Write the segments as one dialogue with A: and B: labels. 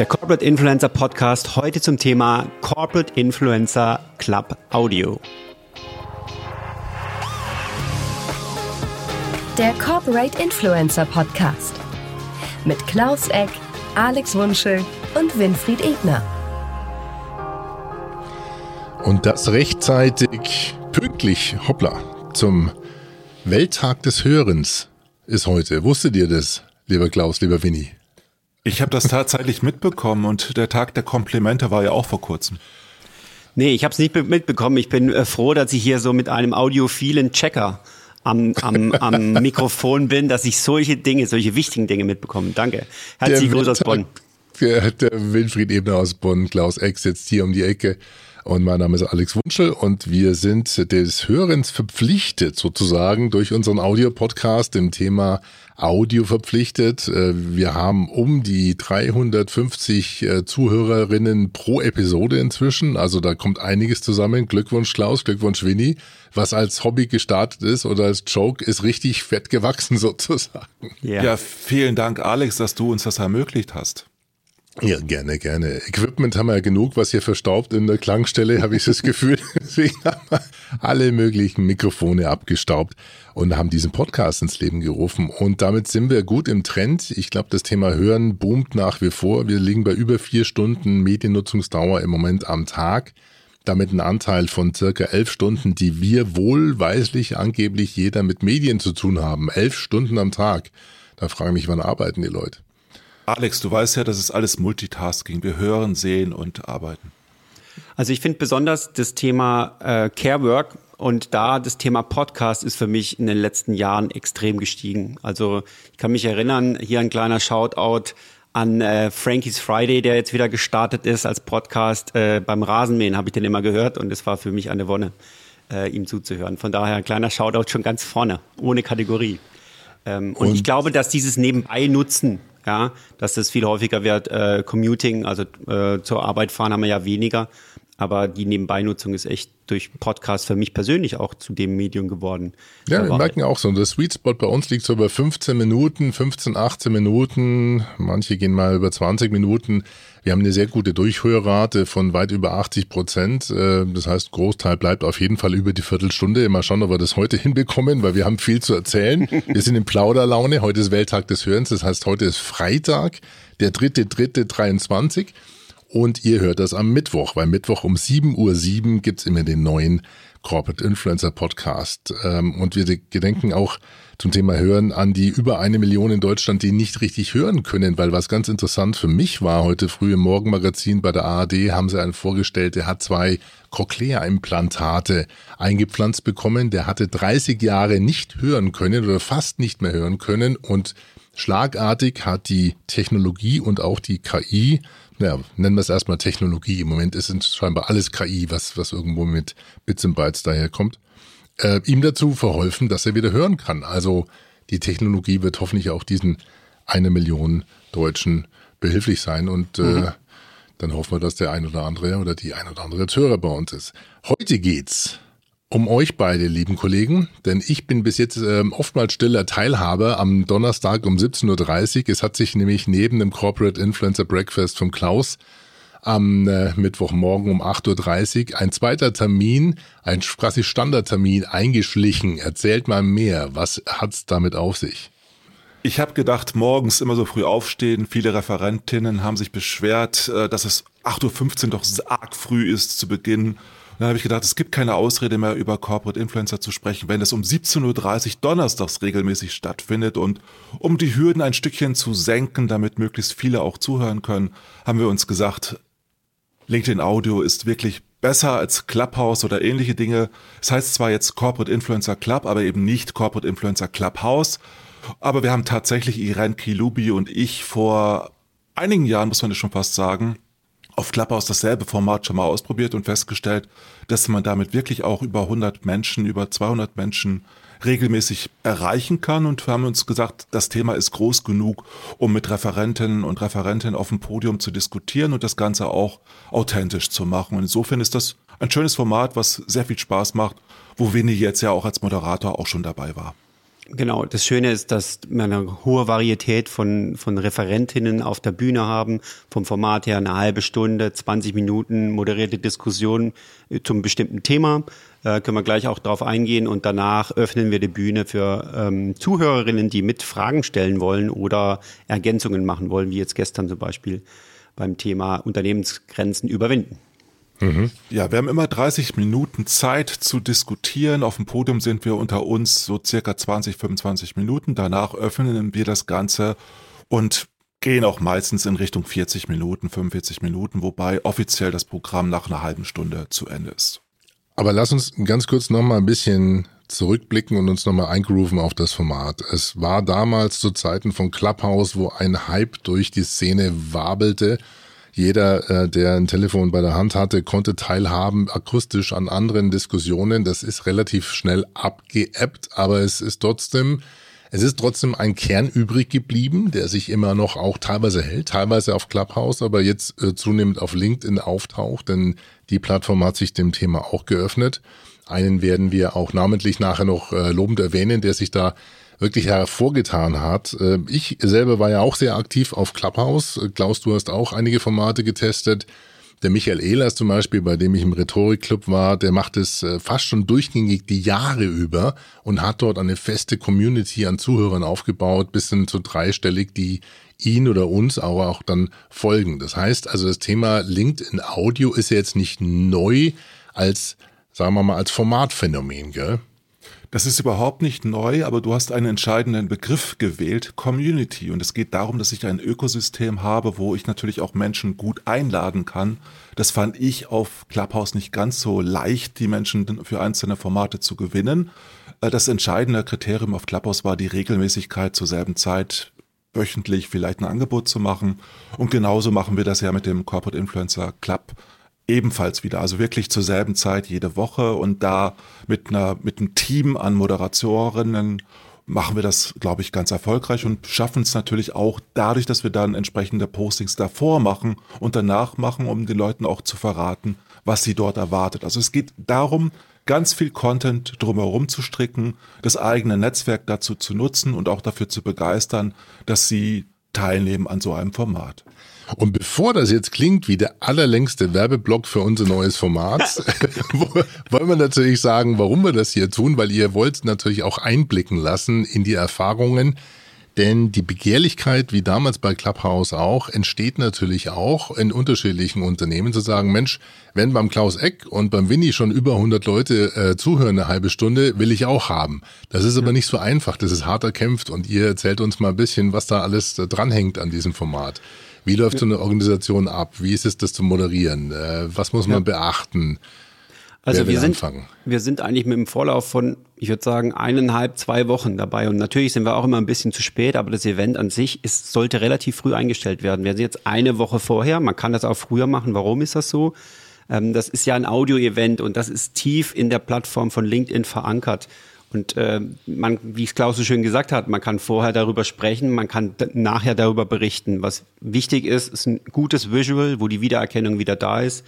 A: Der Corporate Influencer Podcast heute zum Thema Corporate Influencer Club Audio.
B: Der Corporate Influencer Podcast mit Klaus Eck, Alex Wunschel und Winfried Ebner.
C: Und das rechtzeitig, pünktlich, hoppla, zum Welttag des Hörens ist heute. Wusstet ihr das, lieber Klaus, lieber Winnie?
D: Ich habe das tatsächlich mitbekommen und der Tag der Komplimente war ja auch vor kurzem.
A: Nee, ich habe es nicht mitbekommen. Ich bin äh, froh, dass ich hier so mit einem audiophilen Checker am, am, am Mikrofon bin, dass ich solche Dinge, solche wichtigen Dinge mitbekomme. Danke. Herzlichen Gruß aus Bonn.
C: Der, der Winfried Ebner aus Bonn, Klaus Eck sitzt hier um die Ecke. Und mein Name ist Alex Wunschel und wir sind des Hörens verpflichtet sozusagen durch unseren Audiopodcast im Thema Audio verpflichtet. Äh, wir haben um die 350 äh, Zuhörerinnen pro Episode inzwischen. Also da kommt einiges zusammen. Glückwunsch Klaus, Glückwunsch Winnie. Was als Hobby gestartet ist oder als Joke ist richtig fett gewachsen sozusagen.
D: Yeah. Ja, vielen Dank Alex, dass du uns das ermöglicht hast.
C: Ja, gerne, gerne. Equipment haben wir ja genug, was hier verstaubt in der Klangstelle, habe ich das Gefühl. Deswegen haben wir alle möglichen Mikrofone abgestaubt und haben diesen Podcast ins Leben gerufen. Und damit sind wir gut im Trend. Ich glaube, das Thema Hören boomt nach wie vor. Wir liegen bei über vier Stunden Mediennutzungsdauer im Moment am Tag. Damit ein Anteil von circa elf Stunden, die wir wohlweislich angeblich jeder mit Medien zu tun haben. Elf Stunden am Tag. Da frage ich mich, wann arbeiten die Leute?
D: Alex, du weißt ja, das ist alles Multitasking. Wir hören, sehen und arbeiten.
A: Also ich finde besonders das Thema äh, Care Work und da das Thema Podcast ist für mich in den letzten Jahren extrem gestiegen. Also ich kann mich erinnern, hier ein kleiner Shoutout an äh, Frankie's Friday, der jetzt wieder gestartet ist als Podcast. Äh, beim Rasenmähen habe ich den immer gehört und es war für mich eine Wonne, äh, ihm zuzuhören. Von daher ein kleiner Shoutout schon ganz vorne, ohne Kategorie. Ähm, und, und ich glaube, dass dieses Nebenbei-Nutzen ja, dass das viel häufiger wird. Äh, Commuting, also äh, zur Arbeit fahren haben wir ja weniger, aber die Nebenbeinutzung ist echt durch Podcast für mich persönlich auch zu dem Medium geworden.
C: Ja, wir merken auch so, der Sweet Spot bei uns liegt so über 15 Minuten, 15, 18 Minuten, manche gehen mal über 20 Minuten. Wir haben eine sehr gute Durchhörrate von weit über 80 Prozent. Äh, das heißt, Großteil bleibt auf jeden Fall über die Viertelstunde. Mal schauen, ob wir das heute hinbekommen, weil wir haben viel zu erzählen. Wir sind in Plauderlaune. Heute ist Welttag des Hörens. Das heißt, heute ist Freitag, der dritte, dritte, 23. Und ihr hört das am Mittwoch, weil Mittwoch um 7.07 Uhr gibt's immer den neuen Corporate Influencer Podcast. Ähm, und wir gedenken auch zum Thema Hören an die über eine Million in Deutschland, die nicht richtig hören können, weil was ganz interessant für mich war, heute früh im Morgenmagazin bei der ARD haben sie einen vorgestellt, der hat zwei Cochlea-Implantate eingepflanzt bekommen, der hatte 30 Jahre nicht hören können oder fast nicht mehr hören können. Und schlagartig hat die Technologie und auch die KI ja, nennen wir es erstmal Technologie. Im Moment ist es scheinbar alles KI, was, was irgendwo mit Bits und Bytes daherkommt. Äh, ihm dazu verholfen, dass er wieder hören kann. Also die Technologie wird hoffentlich auch diesen eine Million Deutschen behilflich sein und äh, mhm. dann hoffen wir, dass der ein oder andere oder die ein oder andere Hörer bei uns ist. Heute geht's um euch beide, lieben Kollegen, denn ich bin bis jetzt äh, oftmals stiller Teilhaber am Donnerstag um 17.30 Uhr. Es hat sich nämlich neben dem Corporate Influencer Breakfast vom Klaus am äh, Mittwochmorgen um 8.30 Uhr ein zweiter Termin, ein quasi Standardtermin eingeschlichen. Erzählt mal mehr, was hat's damit auf sich?
D: Ich habe gedacht, morgens immer so früh aufstehen. Viele Referentinnen haben sich beschwert, äh, dass es 8.15 Uhr doch arg früh ist zu Beginn dann habe ich gedacht, es gibt keine Ausrede mehr, über Corporate Influencer zu sprechen, wenn es um 17.30 Uhr donnerstags regelmäßig stattfindet. Und um die Hürden ein Stückchen zu senken, damit möglichst viele auch zuhören können, haben wir uns gesagt, LinkedIn Audio ist wirklich besser als Clubhouse oder ähnliche Dinge. Es heißt zwar jetzt Corporate Influencer Club, aber eben nicht Corporate Influencer Clubhouse. Aber wir haben tatsächlich Irene Kilubi und ich vor einigen Jahren, muss man das schon fast sagen, auf Clubhouse dasselbe Format schon mal ausprobiert und festgestellt, dass man damit wirklich auch über 100 Menschen, über 200 Menschen regelmäßig erreichen kann und wir haben uns gesagt, das Thema ist groß genug, um mit Referentinnen und Referenten auf dem Podium zu diskutieren und das Ganze auch authentisch zu machen. Und insofern ist das ein schönes Format, was sehr viel Spaß macht, wo Winnie jetzt ja auch als Moderator auch schon dabei war.
A: Genau, das Schöne ist, dass wir eine hohe Varietät von, von Referentinnen auf der Bühne haben. Vom Format her eine halbe Stunde, 20 Minuten moderierte Diskussion äh, zum bestimmten Thema. Äh, können wir gleich auch darauf eingehen. Und danach öffnen wir die Bühne für ähm, Zuhörerinnen, die mit Fragen stellen wollen oder Ergänzungen machen wollen, wie jetzt gestern zum Beispiel beim Thema Unternehmensgrenzen überwinden.
D: Mhm. Ja, wir haben immer 30 Minuten Zeit zu diskutieren. Auf dem Podium sind wir unter uns so circa 20, 25 Minuten. Danach öffnen wir das Ganze und gehen auch meistens in Richtung 40 Minuten, 45 Minuten, wobei offiziell das Programm nach einer halben Stunde zu Ende ist.
C: Aber lass uns ganz kurz nochmal ein bisschen zurückblicken und uns nochmal eingrooven auf das Format. Es war damals zu Zeiten von Clubhouse, wo ein Hype durch die Szene wabelte jeder, äh, der ein Telefon bei der Hand hatte, konnte teilhaben akustisch an anderen Diskussionen. Das ist relativ schnell abgeebbt, aber es ist trotzdem, es ist trotzdem ein Kern übrig geblieben, der sich immer noch auch teilweise hält, teilweise auf Clubhouse, aber jetzt äh, zunehmend auf LinkedIn auftaucht, denn die Plattform hat sich dem Thema auch geöffnet. Einen werden wir auch namentlich nachher noch äh, lobend erwähnen, der sich da wirklich hervorgetan hat. Äh, ich selber war ja auch sehr aktiv auf Clubhouse. Klaus, du hast auch einige Formate getestet. Der Michael Ehlers zum Beispiel, bei dem ich im Rhetorikclub war, der macht es äh, fast schon durchgängig die Jahre über und hat dort eine feste Community an Zuhörern aufgebaut, bis hin zu dreistellig, die ihn oder uns aber auch dann folgen. Das heißt also, das Thema LinkedIn Audio ist jetzt nicht neu als, sagen wir mal, als Formatphänomen, gell?
D: Das ist überhaupt nicht neu, aber du hast einen entscheidenden Begriff gewählt, Community. Und es geht darum, dass ich ein Ökosystem habe, wo ich natürlich auch Menschen gut einladen kann. Das fand ich auf Clubhouse nicht ganz so leicht, die Menschen für einzelne Formate zu gewinnen. Äh, das entscheidende Kriterium auf Clubhouse war die Regelmäßigkeit zur selben Zeit wöchentlich vielleicht ein Angebot zu machen. Und genauso machen wir das ja mit dem Corporate Influencer Club ebenfalls wieder, also wirklich zur selben Zeit jede Woche und da mit einer mit einem Team an Moderatorinnen machen wir das, glaube ich, ganz erfolgreich und schaffen es natürlich auch dadurch, dass wir dann entsprechende Postings davor machen und danach machen, um den Leuten auch zu verraten, was sie dort erwartet. Also es geht darum, ganz viel Content drumherum zu stricken, das eigene Netzwerk dazu zu nutzen und auch dafür zu begeistern, dass sie teilnehmen an so einem Format.
C: Und bevor das jetzt klingt wie der allerlängste Werbeblock für unser neues Format, wollen wir natürlich sagen, warum wir das hier tun, weil ihr wollt natürlich auch einblicken lassen in die Erfahrungen. Denn die Begehrlichkeit, wie damals bei Clubhouse auch, entsteht natürlich auch in unterschiedlichen Unternehmen zu sagen, Mensch, wenn beim Klaus Eck und beim Winnie schon über 100 Leute äh, zuhören eine halbe Stunde, will ich auch haben. Das ist aber nicht so einfach, das ist hart erkämpft und ihr erzählt uns mal ein bisschen, was da alles äh, dranhängt an diesem Format. Wie läuft so eine Organisation ab? Wie ist es, das zu moderieren? Äh, was muss man ja. beachten?
A: Also wir sind, wir sind eigentlich mit dem Vorlauf von, ich würde sagen, eineinhalb, zwei Wochen dabei. Und natürlich sind wir auch immer ein bisschen zu spät, aber das Event an sich ist, sollte relativ früh eingestellt werden. Wir sind jetzt eine Woche vorher. Man kann das auch früher machen. Warum ist das so? Ähm, das ist ja ein Audio-Event und das ist tief in der Plattform von LinkedIn verankert. Und äh, man, wie es Klaus so schön gesagt hat, man kann vorher darüber sprechen, man kann nachher darüber berichten. Was wichtig ist, ist ein gutes Visual, wo die Wiedererkennung wieder da ist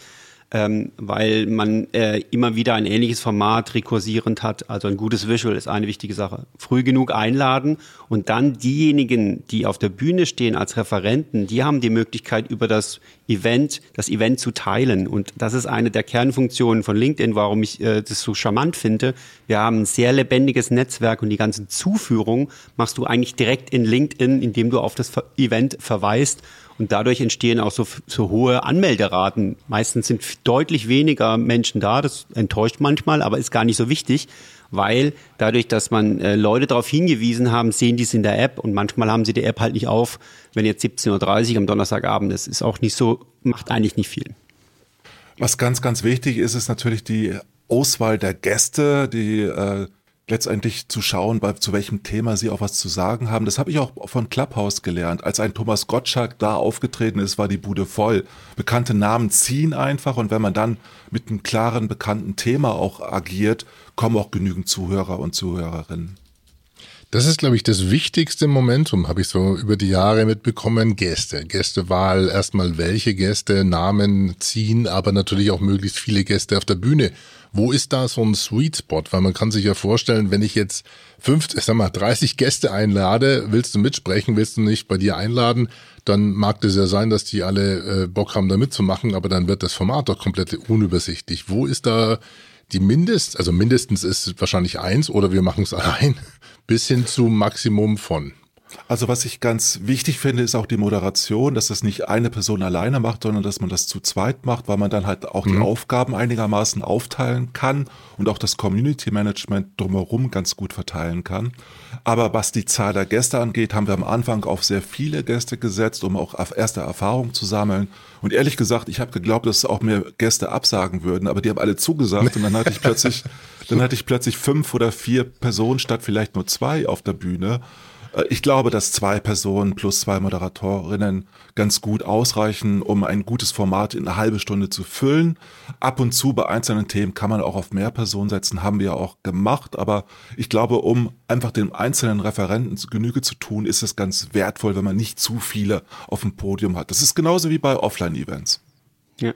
A: ähm, weil man äh, immer wieder ein ähnliches Format rekursierend hat. Also ein gutes Visual ist eine wichtige Sache. Früh genug einladen und dann diejenigen, die auf der Bühne stehen als Referenten, die haben die Möglichkeit über das Event, das Event zu teilen. Und das ist eine der Kernfunktionen von LinkedIn, warum ich äh, das so charmant finde. Wir haben ein sehr lebendiges Netzwerk und die ganzen Zuführungen machst du eigentlich direkt in LinkedIn, indem du auf das Event verweist und dadurch entstehen auch so, so hohe Anmelderaten. Meistens sind deutlich weniger Menschen da. Das enttäuscht manchmal, aber ist gar nicht so wichtig, weil dadurch, dass man äh, Leute darauf hingewiesen haben, sehen die es in der App und manchmal haben sie die App halt nicht auf, wenn jetzt 17.30 Uhr am Donnerstagabend ist. Ist auch nicht so, macht eigentlich nicht viel.
D: Was ganz, ganz wichtig ist, ist natürlich die Auswahl der Gäste, die äh, letztendlich zu schauen, bei, zu welchem Thema sie auch was zu sagen haben. Das habe ich auch von Clubhouse gelernt. Als ein Thomas Gottschalk da aufgetreten ist, war die Bude voll. Bekannte Namen ziehen einfach und wenn man dann mit einem klaren, bekannten Thema auch agiert, kommen auch genügend Zuhörer und Zuhörerinnen.
C: Das ist, glaube ich, das wichtigste Momentum, habe ich so über die Jahre mitbekommen. Gäste, Gästewahl, erstmal welche Gäste, Namen ziehen, aber natürlich auch möglichst viele Gäste auf der Bühne Wo ist da so ein Sweet Spot? Weil man kann sich ja vorstellen, wenn ich jetzt fünf, sag mal, 30 Gäste einlade, willst du mitsprechen, willst du nicht bei dir einladen, dann mag es ja sein, dass die alle äh, Bock haben, da mitzumachen, aber dann wird das Format doch komplett unübersichtlich. Wo ist da die Mindest, also mindestens ist wahrscheinlich eins oder wir machen es allein, bis hin zu Maximum von?
D: Also was ich ganz wichtig finde, ist auch die Moderation, dass das nicht eine Person alleine macht, sondern dass man das zu zweit macht, weil man dann halt auch mhm. die Aufgaben einigermaßen aufteilen kann und auch das Community Management drumherum ganz gut verteilen kann. Aber was die Zahl der Gäste angeht, haben wir am Anfang auf sehr viele Gäste gesetzt, um auch erste Erfahrungen zu sammeln. Und ehrlich gesagt, ich habe geglaubt, dass auch mehr Gäste absagen würden, aber die haben alle zugesagt und dann hatte ich plötzlich, dann hatte ich plötzlich fünf oder vier Personen statt vielleicht nur zwei auf der Bühne. Äh, ich glaube, dass zwei Personen plus zwei Moderatorinnen ganz gut ausreichen, um ein gutes Format in eine halbe Stunde zu füllen. Ab und zu bei einzelnen Themen kann man auch auf mehr Personen setzen, haben wir auch gemacht. Aber ich glaube, um einfach dem einzelnen Referenten Genüge zu tun, ist es ganz wertvoll, wenn man nicht zu viele auf dem Podium hat. Das ist genauso wie bei Offline-Events.
C: Ja.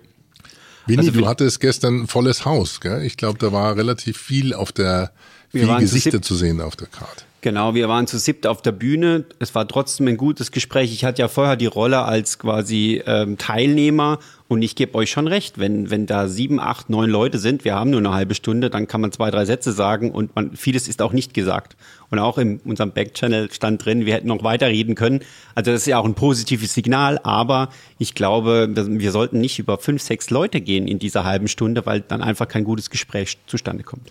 C: Winnie, also, du hattest gestern volles Haus, gell? Ich glaube, da war relativ viel auf der, viele Gesichter zu sehen auf der Karte.
A: Genau, wir waren zu siebt auf der Bühne. Es war trotzdem ein gutes Gespräch. Ich hatte ja vorher die Rolle als quasi ähm, Teilnehmer und ich gebe euch schon recht, wenn, wenn da sieben, acht, neun Leute sind, wir haben nur eine halbe Stunde, dann kann man zwei, drei Sätze sagen und man, vieles ist auch nicht gesagt. Und auch in unserem Backchannel stand drin, wir hätten noch weiterreden können. Also das ist ja auch ein positives Signal, aber ich glaube, wir sollten nicht über fünf, sechs Leute gehen in dieser halben Stunde, weil dann einfach kein gutes Gespräch zustande kommt.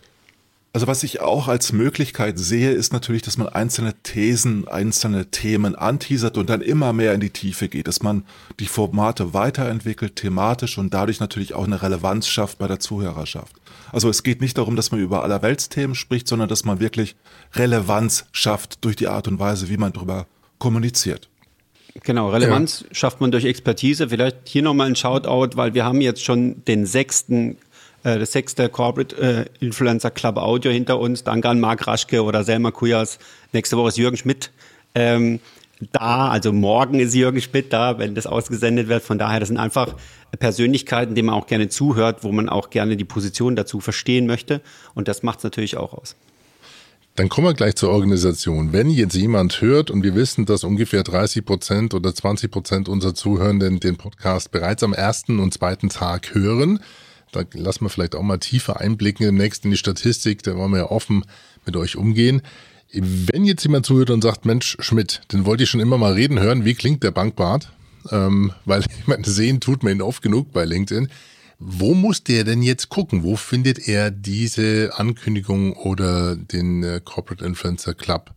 D: Also was ich auch als Möglichkeit sehe, ist natürlich, dass man einzelne Thesen, einzelne Themen anteasert und dann immer mehr in die Tiefe geht, dass man die Formate weiterentwickelt, thematisch und dadurch natürlich auch eine Relevanz schafft bei der Zuhörerschaft. Also es geht nicht darum, dass man über allerweltsthemen spricht, sondern dass man wirklich Relevanz schafft durch die Art und Weise, wie man darüber kommuniziert.
A: Genau, Relevanz ja. schafft man durch Expertise. Vielleicht hier nochmal ein Shoutout, weil wir haben jetzt schon den sechsten äh, das sechste Corporate äh, Influencer Club Audio hinter uns. Danke an Marc Raschke oder Selma Kujas. Nächste Woche ist Jürgen Schmidt ähm, da. Also morgen ist Jürgen Schmidt da, wenn das ausgesendet wird. Von daher, das sind einfach Persönlichkeiten, denen man auch gerne zuhört, wo man auch gerne die Position dazu verstehen möchte. Und das macht es natürlich auch aus.
C: Dann kommen wir gleich zur Organisation. Wenn jetzt jemand hört und wir wissen, dass ungefähr 30 Prozent oder 20 Prozent unserer Zuhörenden den Podcast bereits am ersten und zweiten Tag hören, da lassen wir vielleicht auch mal tiefer einblicken demnächst in die Statistik. Da wollen wir ja offen mit euch umgehen. Wenn jetzt jemand zuhört und sagt, Mensch, Schmidt, den wollte ich schon immer mal reden hören, wie klingt der Bankbart? Ähm, weil ich meine, sehen tut man ihn oft genug bei LinkedIn. Wo muss der denn jetzt gucken? Wo findet er diese Ankündigung oder den äh, Corporate Influencer Club?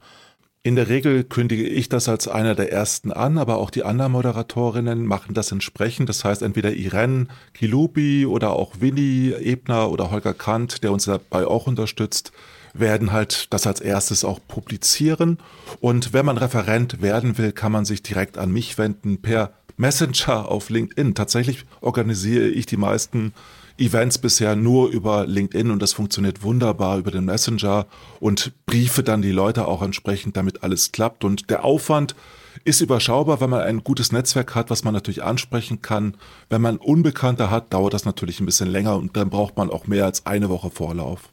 D: In der Regel kündige ich das als einer der ersten an, aber auch die anderen Moderatorinnen machen das entsprechend. Das heißt, entweder Irene Kilubi oder auch Winnie Ebner oder Holger Kant, der uns dabei auch unterstützt, werden halt das als erstes auch publizieren. Und wenn man Referent werden will, kann man sich direkt an mich wenden per Messenger auf LinkedIn. Tatsächlich organisiere ich die meisten Events bisher nur über LinkedIn und das funktioniert wunderbar über den Messenger und briefe dann die Leute auch entsprechend, damit alles klappt. Und der Aufwand ist überschaubar, wenn man ein gutes Netzwerk hat, was man natürlich ansprechen kann. Wenn man Unbekannte hat, dauert das natürlich ein bisschen länger und dann braucht man auch mehr als eine Woche Vorlauf.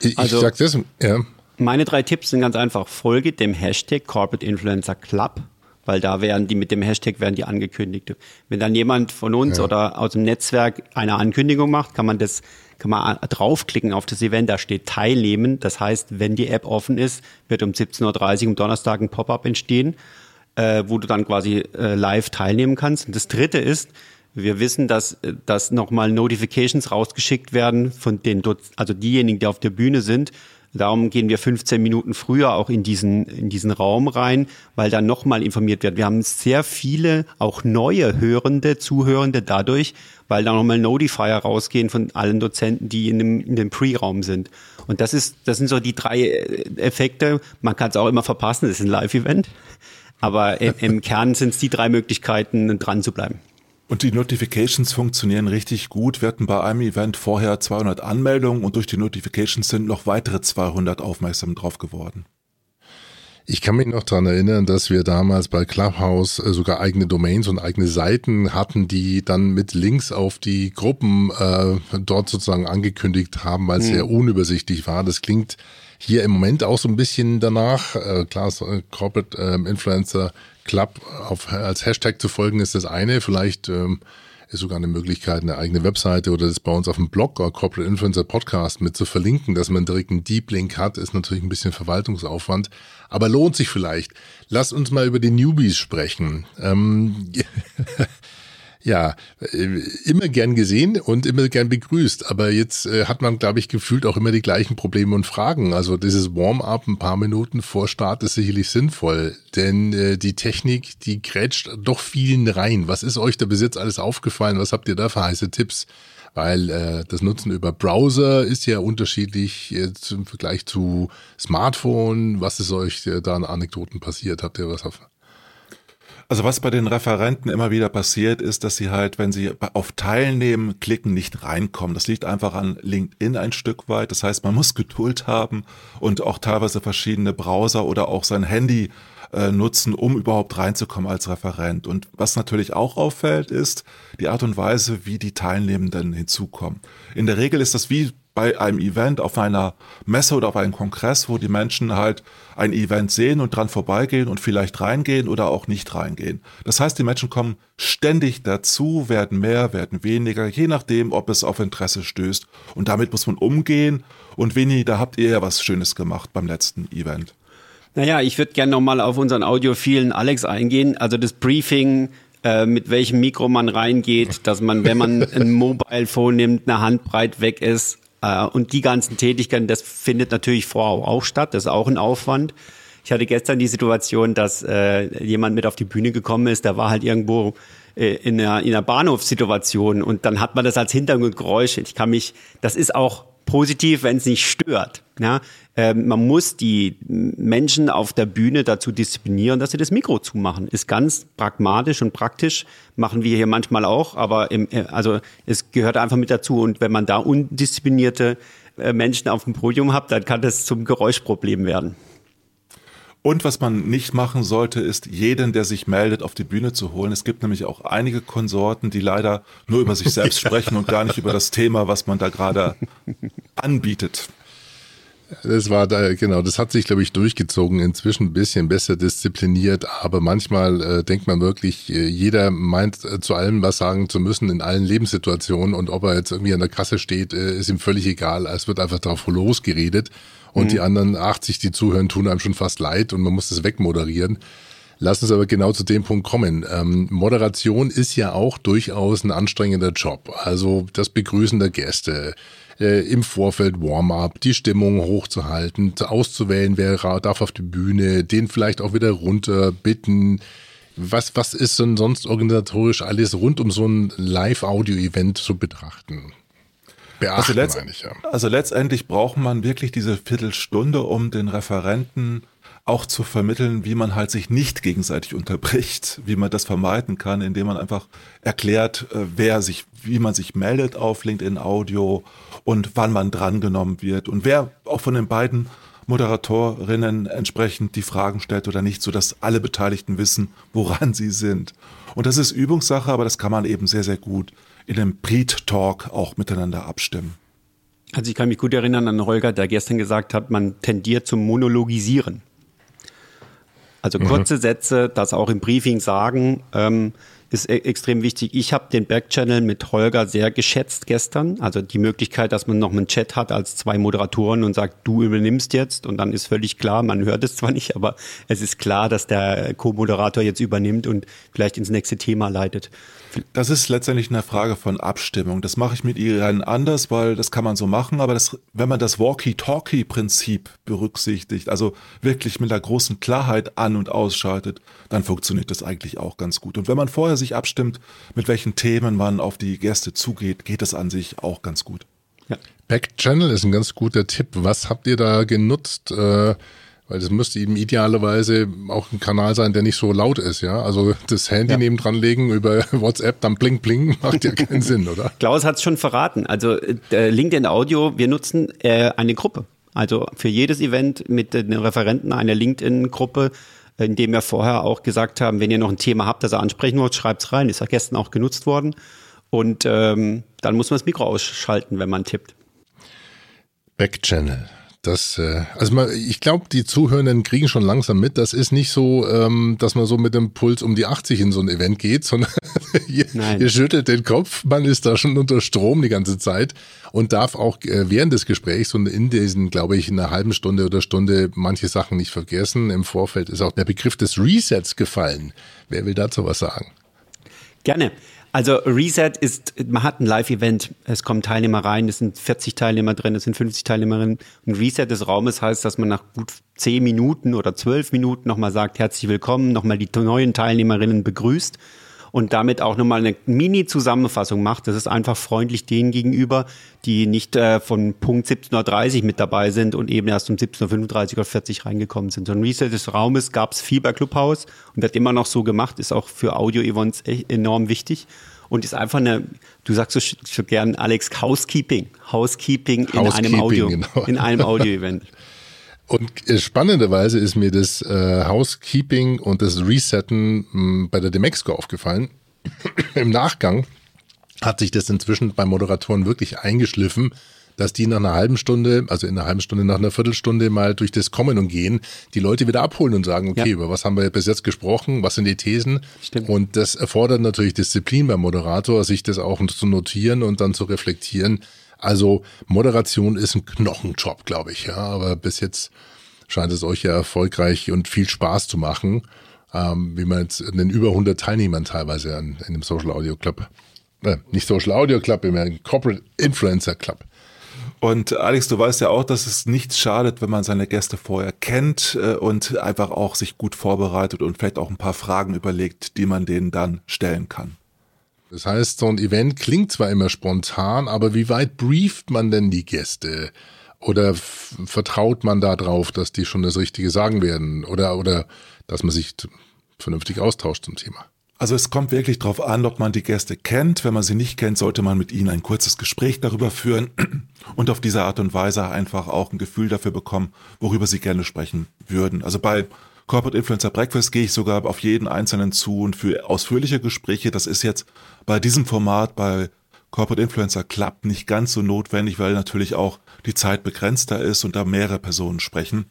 A: Ich, also, ich sag das, ja. Meine drei Tipps sind ganz einfach. Folge dem Hashtag Corporate Influencer Club weil da werden die mit dem Hashtag werden die angekündigt. Wenn dann jemand von uns ja. oder aus dem Netzwerk eine Ankündigung macht, kann man das kann man draufklicken auf das Event, da steht teilnehmen. Das heißt, wenn die App offen ist, wird um 17.30 Uhr am Donnerstag ein Pop-up entstehen, äh, wo du dann quasi äh, live teilnehmen kannst. Und das dritte ist, wir wissen, dass, äh, dass nochmal Notifications rausgeschickt werden von den, also diejenigen, die auf der Bühne sind, Darum gehen wir 15 Minuten früher auch in diesen, in diesen Raum rein, weil dann nochmal informiert wird. Wir haben sehr viele, auch neue Hörende, Zuhörende dadurch, weil da nochmal Notifier rausgehen von allen Dozenten, die in dem, in dem Pre-Raum sind. Und das ist, das sind so die drei äh, Effekte. Man kann es auch immer verpassen, das ist ein Live-Event. Aber im Kern sind es die drei Möglichkeiten, dran zu bleiben.
D: Und die Notifications funktionieren richtig gut. Wir hatten bei einem Event vorher 200 Anmeldungen und durch die Notifications sind noch weitere 200 aufmerksam drauf geworden.
C: Ich kann mich noch dran erinnern, dass wir damals bei Clubhouse äh, sogar eigene Domains und eigene Seiten hatten, die dann mit Links auf die Gruppen äh, dort sozusagen angekündigt haben, weil es hm. sehr unübersichtlich war. Das klingt hier im Moment auch so ein bisschen danach. Äh, klar, äh, Corporate äh, Influencer Club auf, als Hashtag zu folgen ist das eine. Vielleicht ähm, ist sogar eine Möglichkeit, eine eigene Webseite oder das bei uns auf dem Blog oder Corporate Influencer Podcast mit zu verlinken, dass man direkt einen Deep Link hat, ist natürlich ein bisschen Verwaltungsaufwand, aber lohnt sich vielleicht. Lass uns mal über die Newbies sprechen. Ähm, ja, äh, immer gern gesehen und immer gern begrüßt. Aber jetzt äh, hat man, glaube ich, gefühlt auch immer die gleichen Probleme und Fragen. Also dieses Warm-up ein paar Minuten vor Start ist sicherlich sinnvoll, denn äh, die Technik, die grätscht doch vielen rein. Was ist euch da bis jetzt alles aufgefallen? Was habt ihr da für heiße Tipps? Weil äh, das Nutzen über Browser ist ja unterschiedlich jetzt im Vergleich zu Smartphone. Was ist euch äh, da an Anekdoten passiert? Habt ihr was auf?
D: Also was bei den Referenten immer wieder passiert, ist, dass sie halt, wenn sie auf Teilnehmen klicken, nicht reinkommen. Das liegt einfach an LinkedIn ein Stück weit. Das heißt, man muss Geduld haben und auch teilweise verschiedene Browser oder auch sein Handy äh, nutzen, um überhaupt reinzukommen als Referent. Und was natürlich auch auffällt, ist die Art und Weise, wie die Teilnehmenden hinzukommen. In der Regel ist das wie bei einem Event auf einer Messe oder auf einem Kongress, wo die Menschen halt ein Event sehen und dran vorbeigehen und vielleicht reingehen oder auch nicht reingehen. Das heißt, die Menschen kommen ständig dazu, werden mehr, werden weniger, je nachdem, ob es auf Interesse stößt. Und damit muss man umgehen. Und Winnie, da habt ihr ja was Schönes gemacht beim letzten Event.
A: Naja, ich würde gerne nochmal auf unseren audiophilen Alex eingehen. Also das Briefing, äh, mit welchem Mikro man reingeht, dass man, wenn man ein Mobile Phone nimmt, eine Handbreit weg ist, und die ganzen Tätigkeiten, das findet natürlich vorher auch statt, das ist auch ein Aufwand. Ich hatte gestern die Situation, dass äh, jemand mit auf die Bühne gekommen ist, der war halt irgendwo äh, in einer, in einer Bahnhofssituation und dann hat man das als Hintergrundgeräusch. Ich kann mich, das ist auch positiv, wenn es nicht stört. Ja? Ähm, man muss die Menschen auf der Bühne dazu disziplinieren, dass sie das Mikro zumachen. Ist ganz pragmatisch und praktisch, machen wir hier manchmal auch, aber im, äh, also es gehört einfach mit dazu. Und wenn man da undisziplinierte äh, Menschen auf dem Podium hat, dann kann das zum Geräuschproblem werden.
D: Und was man nicht machen sollte, ist jeden, der sich meldet, auf die Bühne zu holen. Es gibt nämlich auch einige Konsorten, die leider nur über sich selbst sprechen und gar nicht über das Thema, was man da gerade anbietet.
C: Das war da, genau, das hat sich, glaube ich, durchgezogen, inzwischen ein bisschen besser diszipliniert, aber manchmal äh, denkt man wirklich, äh, jeder meint äh, zu allem was sagen zu müssen in allen Lebenssituationen und ob er jetzt irgendwie an der Kasse steht, äh, ist ihm völlig egal. Es wird einfach drauf losgeredet und mhm. die anderen 80, die zuhören, tun einem schon fast leid und man muss das wegmoderieren. Lass uns aber genau zu dem Punkt kommen. Ähm, Moderation ist ja auch durchaus ein anstrengender Job. Also das Begrüßen der Gäste, äh, im Vorfeld Warm-up, die Stimmung hochzuhalten, auszuwählen, wer darf auf die Bühne, den vielleicht auch wieder runter bitten. Was, was ist denn sonst organisatorisch alles rund um so ein Live-Audio-Event zu betrachten?
D: Beachten, also, letzt, ich, ja. also letztendlich braucht man wirklich diese Viertelstunde, um den Referenten auch zu vermitteln, wie man halt sich nicht gegenseitig unterbricht, wie man das vermeiden kann, indem man einfach erklärt, äh, wer sich, wie man sich meldet auf LinkedIn Audio und wann man drangenommen wird und wer auch von den beiden Moderatorinnen entsprechend die Fragen stellt oder nicht, so dass alle Beteiligten wissen, woran sie sind. Und das ist Übungssache, aber das kann man eben sehr, sehr gut in einem Preet-Talk auch miteinander abstimmen.
A: Also ich kann mich gut erinnern an Holger, der gestern gesagt hat, man tendiert zum Monologisieren. Also mhm. kurze. Sätze, das auch im Briefing sagen, ähm, ist e extrem wichtig. Ich habe den Backchannel mit Holger sehr geschätzt gestern. Also die Möglichkeit, dass man noch einen Chat hat als zwei Moderatoren und sagt, du übernimmst jetzt und dann ist völlig klar, man hört es zwar nicht, aber es ist klar, dass der Co-Moderator jetzt übernimmt und vielleicht ins nächste Thema leitet.
D: Das ist letztendlich eine Frage von Abstimmung. Das mache ich mit Ihnen anders, weil das kann man so machen, aber das, wenn man das Walkie-Talkie-Prinzip berücksichtigt, also wirklich mit einer großen Klarheit an- und ausschaltet, dann funktioniert das eigentlich auch ganz gut. Und wenn man vorher sich abstimmt, mit welchen Themen man auf die Gäste zugeht, geht das an sich auch ganz gut.
C: Ja. Back-Channel ist ein ganz guter Tipp. Was habt ihr da genutzt? Äh weil das müsste eben idealerweise auch ein Kanal sein, der nicht so laut ist, ja. Also das Handy ja. neben dran legen über WhatsApp, dann bling bling, macht ja keinen Sinn, oder?
A: Klaus hat es schon verraten. Also äh, LinkedIn Audio, wir nutzen äh, eine Gruppe. Also für jedes Event mit den Referenten einer LinkedIn-Gruppe, in dem wir vorher auch gesagt haben, wenn ihr noch ein Thema habt, das ihr ansprechen wollt, schreibt's rein. Ist ja gestern auch genutzt worden. Und ähm, dann muss man das Mikro ausschalten, wenn man tippt.
C: Backchannel. Das, äh, also mal, ich glaube, die Zuhörenden kriegen schon langsam mit. Das ist nicht so, ähm, dass man so mit dem Puls um die 80 in so ein Event geht, sondern ihr, ihr, schüttelt den Kopf. Man ist da schon unter Strom die ganze Zeit und darf auch äh, während des Gesprächs und in diesen, glaube ich, in einer halben Stunde oder Stunde manche Sachen nicht vergessen. Im Vorfeld ist auch der Begriff des Resets gefallen. Wer will dazu was sagen?
A: Gerne. Also Reset ist, man hat ein Live-Event, es kommen Teilnehmer rein, es sind 40 Teilnehmer drin, es sind 50 Teilnehmerinnen. Ein Reset des Raumes heißt, dass man nach gut 10 Minuten oder 12 Minuten nochmal sagt, herzlich willkommen, nochmal die neuen Teilnehmerinnen begrüßt und damit auch nochmal eine Mini-Zusammenfassung macht. Das ist einfach freundlich denen gegenüber, die nicht äh, von Punkt 17.30 Uhr mit dabei sind und eben erst um 17.35 Uhr oder 40 reingekommen sind. So ein Reset des Raumes gab es viel bei Clubhouse und wird immer noch so gemacht, ist auch für Audio-Events enorm wichtig und ist einfach eine, du sagst so, so gern, Alex, Housekeeping. Housekeeping, in Housekeeping, einem Audio, genau. in einem Audio-Event.
C: Und äh, spannenderweise ist mir das äh, Housekeeping und das Resetten mh, hm, bei der Demexco aufgefallen. Im Nachgang hat sich das inzwischen bei Moderatoren wirklich eingeschliffen, dass die nach einer halben Stunde, also in einer halben Stunde, nach einer Viertelstunde mal durch das Kommen und Gehen die Leute wieder abholen und sagen, okay, ja. über was haben wir bis jetzt gesprochen, was sind die Thesen? Stimmt. Und das erfordert natürlich Disziplin beim Moderator, sich das auch zu notieren und dann zu reflektieren, also Moderation ist ein Knochenjob, glaube ich. Ja, aber bis jetzt scheint es euch ja erfolgreich und viel Spaß zu machen, ähm, wie man jetzt in den über 100 Teilnehmern teilweise in, in dem Social Audio Club, äh, nicht Social Audio Club, im Corporate Influencer Club.
D: Und Alex, du weißt ja auch, dass es nichts schadet, wenn man seine Gäste vorher kennt äh, und einfach auch sich gut vorbereitet und vielleicht auch ein paar Fragen überlegt, die man denen dann stellen kann.
C: Das heißt, so ein Event klingt zwar immer spontan, aber wie weit brieft man denn die Gäste? Oder vertraut man da drauf, dass die schon das Richtige sagen werden? Oder, oder dass man sich vernünftig austauscht zum Thema?
D: Also es kommt wirklich darauf an, ob man die Gäste kennt. Wenn man sie nicht kennt, sollte man mit ihnen ein kurzes Gespräch darüber führen und auf diese Art und Weise einfach auch ein Gefühl dafür bekommen, worüber sie gerne sprechen würden. Also bei Corporate Influencer Breakfast gehe ich sogar auf jeden einzelnen zu und für ausführliche Gespräche. Das ist jetzt bei diesem Format, bei Corporate Influencer Club nicht ganz so notwendig, weil natürlich auch die Zeit begrenzter ist und da mehrere Personen sprechen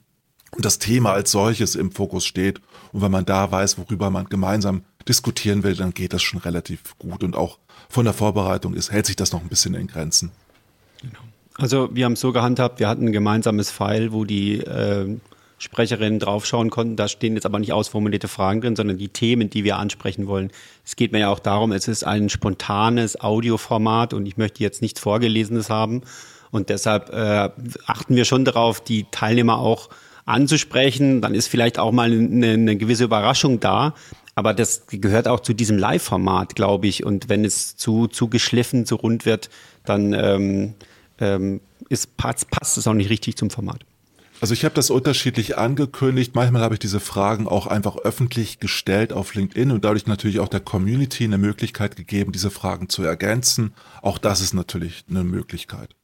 D: und das Thema als solches im Fokus steht. Und wenn man da weiß, worüber man gemeinsam diskutieren will, dann geht das schon relativ gut und auch von der Vorbereitung ist, hält sich das noch ein bisschen in Grenzen.
A: Genau. Also wir haben es so gehandhabt, wir hatten ein gemeinsames File, wo die äh, Sprecherinnen draufschauen konnten. Da stehen jetzt aber nicht ausformulierte Fragen drin, sondern die Themen, die wir ansprechen wollen. Es geht mir ja auch darum, es ist ein spontanes Audioformat und ich möchte jetzt nichts Vorgelesenes haben. Und deshalb äh, achten wir schon darauf, die Teilnehmer auch anzusprechen. Dann ist vielleicht auch mal eine, eine gewisse Überraschung da. Aber das gehört auch zu diesem Live-Format, glaube ich. Und wenn es zu, zu geschliffen, zu rund wird, dann ähm, ähm, ist, passt, passt es auch nicht richtig zum Format.
D: Also ich habe das unterschiedlich angekündigt. Manchmal habe ich diese Fragen auch einfach öffentlich gestellt auf LinkedIn und dadurch natürlich auch der Community eine Möglichkeit gegeben, diese Fragen zu ergänzen. Auch das ist natürlich eine Möglichkeit.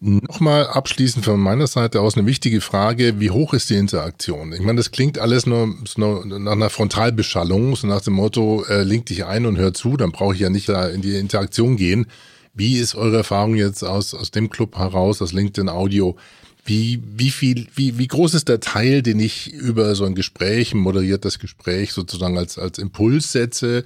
C: Nochmal abschließend von meiner Seite aus eine wichtige Frage, wie hoch ist die Interaktion? Ich meine, das klingt alles nur, nach einer Frontalbeschallung, so nach dem Motto, äh, link dich ein und hör zu, dann brauche ich ja nicht da in die Interaktion gehen. Wie ist eure Erfahrung jetzt aus, aus dem Club heraus, aus LinkedIn Audio? Wie, wie viel, wie, wie groß ist der Teil, den ich über so ein Gespräch, ein moderiertes Gespräch sozusagen als, als Impuls setze?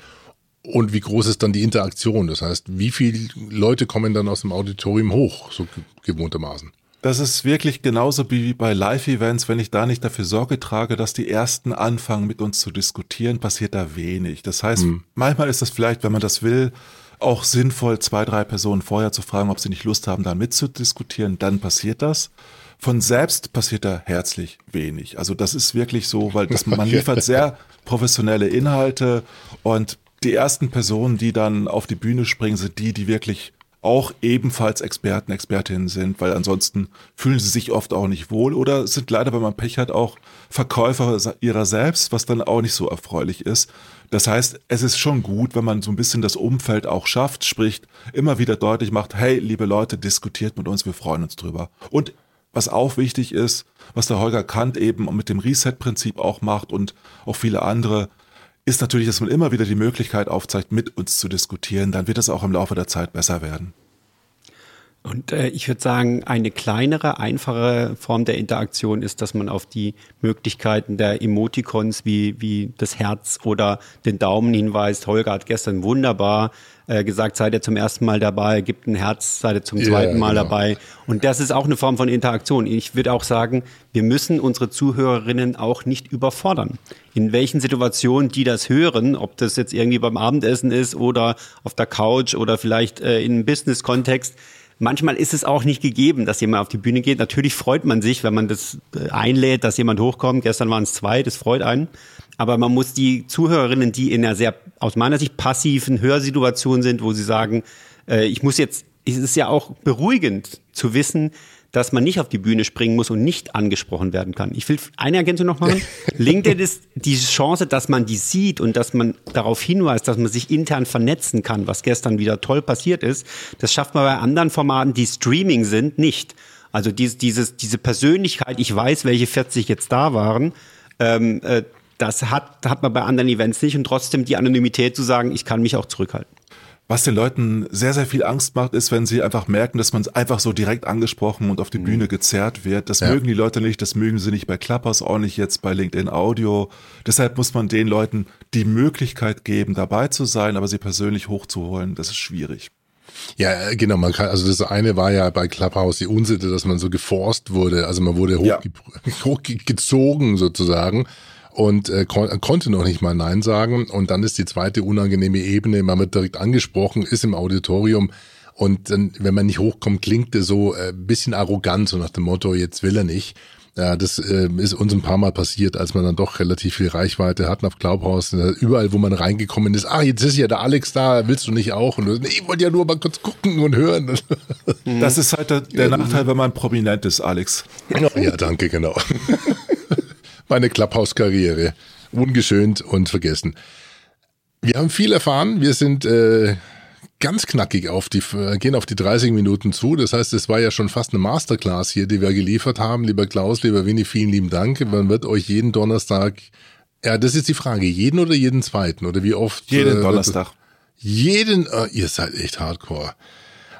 C: Und wie groß ist dann die Interaktion? Das heißt, wie viele Leute kommen dann aus dem Auditorium hoch, so gewohntermaßen?
D: Das ist wirklich genauso wie bei Live-Events. Wenn ich da nicht dafür Sorge trage, dass die Ersten anfangen, mit uns zu diskutieren, passiert da wenig. Das heißt, hm. manchmal ist das vielleicht, wenn man das will, auch sinnvoll, zwei, drei Personen vorher zu fragen, ob sie nicht Lust haben, da mitzudiskutieren. Dann passiert das. Von selbst passiert da herzlich wenig. Also das ist wirklich so, weil das, man liefert sehr professionelle Inhalte und die ersten Personen, die dann auf die Bühne springen, sind die, die wirklich auch ebenfalls Experten, Expertinnen sind, weil ansonsten fühlen sie sich oft auch nicht wohl oder sind leider, wenn man Pech hat, auch Verkäufer ihrer selbst, was dann auch nicht so erfreulich ist. Das heißt, es ist schon gut, wenn man so ein bisschen das Umfeld auch schafft, spricht, immer wieder deutlich macht, hey, liebe Leute, diskutiert mit uns, wir freuen uns drüber. Und was auch wichtig ist, was der Holger Kant eben mit dem Reset-Prinzip auch macht und auch viele andere, ist natürlich, dass man immer wieder die Möglichkeit aufzeigt, mit uns zu diskutieren. Dann wird es auch im Laufe der Zeit besser werden.
A: Und äh, ich würde sagen, eine kleinere, einfache Form der Interaktion ist, dass man auf die Möglichkeiten der Emoticons wie, wie das Herz oder den Daumen hinweist. Holger hat gestern wunderbar äh, gesagt, seid ihr zum ersten Mal dabei, gibt ein Herz, seid ihr zum zweiten ja, Mal genau. dabei. Und das ist auch eine Form von Interaktion. Ich würde auch sagen, wir müssen unsere Zuhörerinnen auch nicht überfordern. In welchen Situationen die das hören, ob das jetzt irgendwie beim Abendessen ist oder auf der Couch oder vielleicht äh, in einem Business-Kontext, Manchmal ist es auch nicht gegeben, dass jemand auf die Bühne geht. Natürlich freut man sich, wenn man das äh, einlädt, dass jemand hochkommt. Gestern waren es zwei, das freut einen. Aber man muss die Zuhörerinnen, die in einer sehr, aus meiner Sicht, passiven Hörsituation sind, wo sie sagen, äh, ich muss jetzt, es ist ja auch beruhigend zu wissen, dass man nicht auf die Bühne springen muss und nicht angesprochen werden kann. Ich will eine Ergänzung noch machen. LinkedIn ist die Chance, dass man die sieht und dass man darauf hinweist, dass man sich intern vernetzen kann, was gestern wieder toll passiert ist. Das schafft man bei anderen Formaten, die Streaming sind, nicht. Also dieses, dieses, diese Persönlichkeit, ich weiß, welche 40 jetzt da waren, ähm, äh, das hat, hat man bei anderen Events nicht und trotzdem die Anonymität zu sagen, ich kann mich auch zurückhalten.
D: Was den Leuten sehr, sehr viel Angst macht, ist, wenn sie einfach merken, dass man einfach so direkt angesprochen und auf die mhm. Bühne gezerrt wird. Das ja. mögen die Leute nicht, das mögen sie nicht bei Clubhouse, auch nicht jetzt bei LinkedIn Audio. Deshalb muss man den Leuten die Möglichkeit geben, dabei zu sein, aber sie persönlich hochzuholen. Das ist schwierig.
C: Ja, genau, man kann, also das eine war ja bei Clubhouse die Unsitte, dass man so geforst wurde, also man wurde hochge ja. hochgezogen sozusagen und äh, kon konnte noch nicht mal Nein sagen. Und dann ist die zweite unangenehme Ebene, man wird direkt angesprochen, ist im Auditorium. Und dann, wenn man nicht hochkommt, klingt es so äh, bisschen arrogant, so nach dem Motto, jetzt will er nicht. Ja, das äh, ist uns ein paar Mal passiert, als man dann doch relativ viel Reichweite hatten auf Clubhouse. Überall, wo man reingekommen ist, ah, jetzt ist ja der Alex da, willst du nicht auch? Und nee, ich wollte ja nur mal kurz gucken und hören.
D: Das ist halt der, der Nachteil, wenn man prominent ist, Alex.
C: Ja, danke, genau meine Clubhouse-Karriere. Ungeschönt und vergessen. Wir haben viel erfahren. Wir sind äh, ganz knackig auf die, gehen auf die 30 Minuten zu. Das heißt, es war ja schon fast eine Masterclass hier, die wir geliefert haben. Lieber Klaus, lieber Winnie, vielen lieben Dank. Man wird euch jeden Donnerstag, ja, das ist die Frage, jeden oder jeden zweiten oder wie oft?
D: Jeden äh, Donnerstag.
C: Jeden, äh, ihr seid echt hardcore.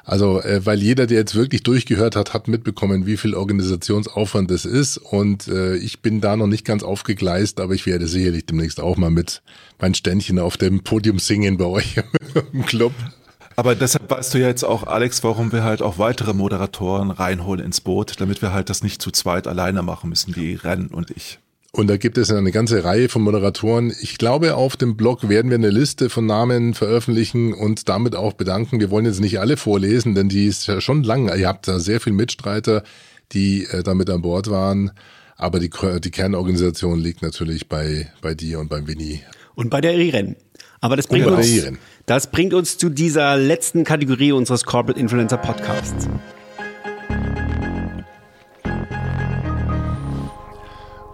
C: Also, äh, weil jeder, der jetzt wirklich durchgehört hat, hat mitbekommen, wie viel Organisationsaufwand das ist. Und äh, ich bin da noch nicht ganz aufgegleist, aber ich werde sicherlich demnächst auch mal mit mein Ständchen auf dem Podium singen bei euch im Club.
D: Aber deshalb weißt du ja jetzt auch, Alex, warum wir halt auch weitere Moderatoren reinholen ins Boot, damit wir halt das nicht zu zweit alleine machen müssen, die Rennen und ich.
C: Und da gibt es eine ganze Reihe von Moderatoren. Ich glaube, auf dem Blog werden wir eine Liste von Namen veröffentlichen und damit auch bedanken. Wir wollen jetzt nicht alle vorlesen, denn die ist ja schon lang. Ihr habt da sehr viele Mitstreiter, die äh, damit an Bord waren. Aber die, die Kernorganisation liegt natürlich bei, bei dir und beim Winnie.
A: Und bei der Iren. Aber das bringt, uns, das bringt uns zu dieser letzten Kategorie unseres Corporate Influencer Podcasts.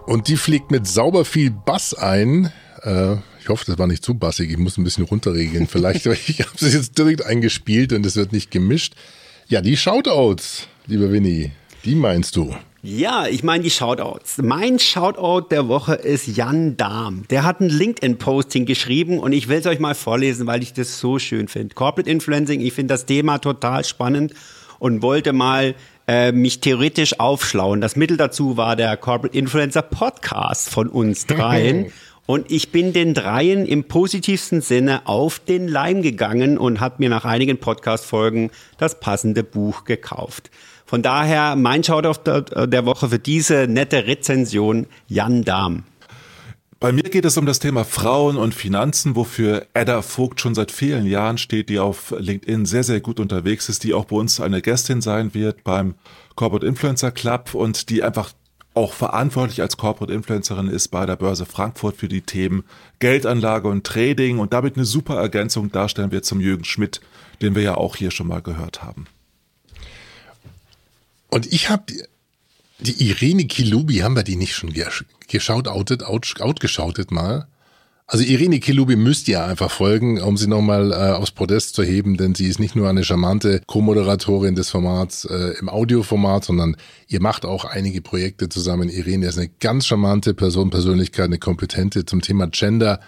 C: Und die fliegt mit sauber viel Bass ein. Äh, ich hoffe, das war nicht zu bassig. Ich muss ein bisschen runterregeln. Vielleicht, ich habe es jetzt direkt eingespielt und es wird nicht gemischt. Ja, die Shoutouts, lieber Winnie, die meinst du?
A: Ja, ich meine die Shoutouts. Mein Shoutout der Woche ist Jan Dahm. Der hat ein LinkedIn-Posting geschrieben und ich will es euch mal vorlesen, weil ich das so schön finde. Corporate Influencing, ich finde das Thema total spannend und wollte mal äh, mich theoretisch aufschlauen. Das Mittel dazu war der Corporate Influencer Podcast von uns dreien. Und ich bin den dreien im positivsten Sinne auf den Leim gegangen und habe mir nach einigen Podcast-Folgen das passende Buch gekauft. Von daher mein Shoutout der Woche für diese nette Rezension Jan Dahm.
D: Bei mir geht es um das Thema Frauen und Finanzen, wofür Edda Vogt schon seit vielen Jahren steht, die auf LinkedIn sehr, sehr gut unterwegs ist, die auch bei uns eine Gästin sein wird beim Corporate Influencer Club und die einfach auch verantwortlich als Corporate Influencerin ist bei der Börse Frankfurt für die Themen Geldanlage und Trading und damit eine super Ergänzung darstellen wir zum Jürgen Schmidt, den wir ja auch hier schon mal gehört haben.
C: Und ich habe die Irene Kilubi, haben wir die nicht schon geschaut, outet, out, outgeschautet mal? Also Irene Kilubi müsst ihr einfach folgen, um sie nochmal äh, aufs Podest zu heben, denn sie ist nicht nur eine charmante Co-Moderatorin des Formats äh, im Audioformat, sondern ihr macht auch einige Projekte zusammen. Irene ist eine ganz charmante Person, Persönlichkeit, eine kompetente zum Thema Gender.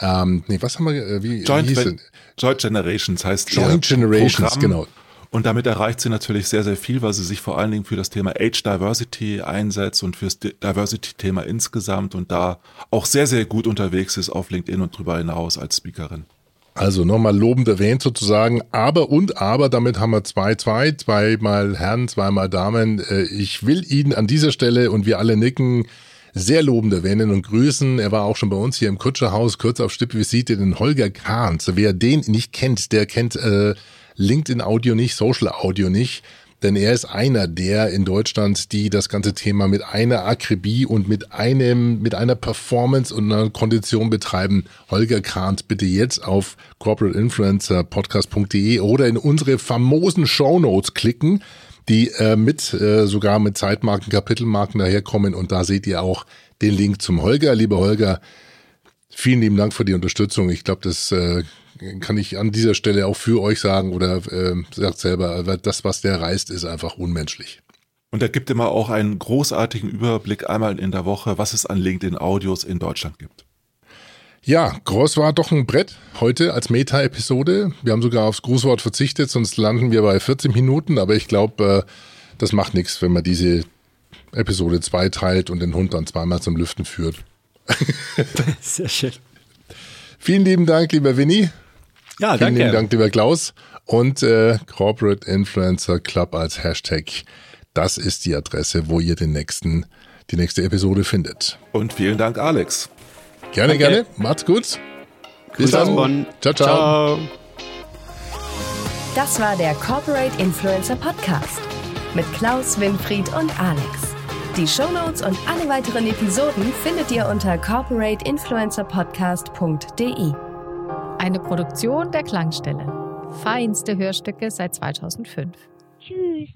C: Ähm, nee, was haben wir, äh, wie,
D: Joint,
C: wie hieß
D: Joint Generations heißt
C: Joint Generations, Programm. genau.
D: Und damit erreicht sie natürlich sehr, sehr viel, weil sie sich vor allen Dingen für das Thema Age Diversity einsetzt und fürs Diversity-Thema insgesamt und da auch sehr, sehr gut unterwegs ist auf LinkedIn und darüber hinaus als Speakerin.
C: Also nochmal lobend erwähnt sozusagen, aber und aber, damit haben wir zwei, zwei, zweimal Herren, zweimal Damen. Äh, ich will ihn an dieser Stelle und wir alle nicken sehr lobend erwähnen und grüßen. Er war auch schon bei uns hier im Kutscherhaus, kurz auf Stippvisite, den Holger Kahns. Wer den nicht kennt, der kennt äh, LinkedIn Audio nicht, Social Audio nicht. Denn er ist einer der in Deutschland, die das ganze Thema mit einer Akribie und mit einem, mit einer Performance und einer Kondition betreiben. Holger Krant, bitte jetzt auf corporateinfluencerpodcast.de oder in unsere famosen Show Notes klicken, die äh, mit, äh, sogar mit Zeitmarken, Kapitelmarken daherkommen. Und da seht ihr auch den Link zum Holger. Lieber Holger, vielen lieben Dank für die Unterstützung. Ich glaube, das äh, kann ich an dieser Stelle auch für euch sagen oder äh, sagt selber, das, was der reißt, ist einfach unmenschlich.
D: Und er gibt immer auch einen großartigen Überblick einmal in der Woche, was es an LinkedIn-Audios in Deutschland gibt.
C: Ja, Groß war doch ein Brett heute als Meta-Episode. Wir haben sogar aufs Grußwort verzichtet, sonst landen wir bei 14 Minuten. Aber ich glaube, äh, das macht nichts, wenn man diese Episode zweiteilt und den Hund dann zweimal zum Lüften führt.
A: Sehr schön.
C: Vielen lieben Dank, lieber Winnie.
A: Ja,
C: Vielen
A: danke.
C: Vielen Dank, lieber Klaus. Und äh, Corporate Influencer Club als Hashtag. Das ist die Adresse, wo ihr den nächsten, die nächste Episode findet.
D: Und vielen Dank, Alex.
C: Gerne, danke. gerne. Macht's gut.
A: Bis dann.
C: Ciao, ciao, ciao.
B: Das war der Corporate Influencer Podcast mit Klaus, Winfried und Alex. Die Shownotes und alle weiteren Episoden findet ihr unter corporateinfluencerpodcast.de.
E: Eine Produktion der Klangstelle. Feinste Hörstücke seit 2005.
F: Tschüss.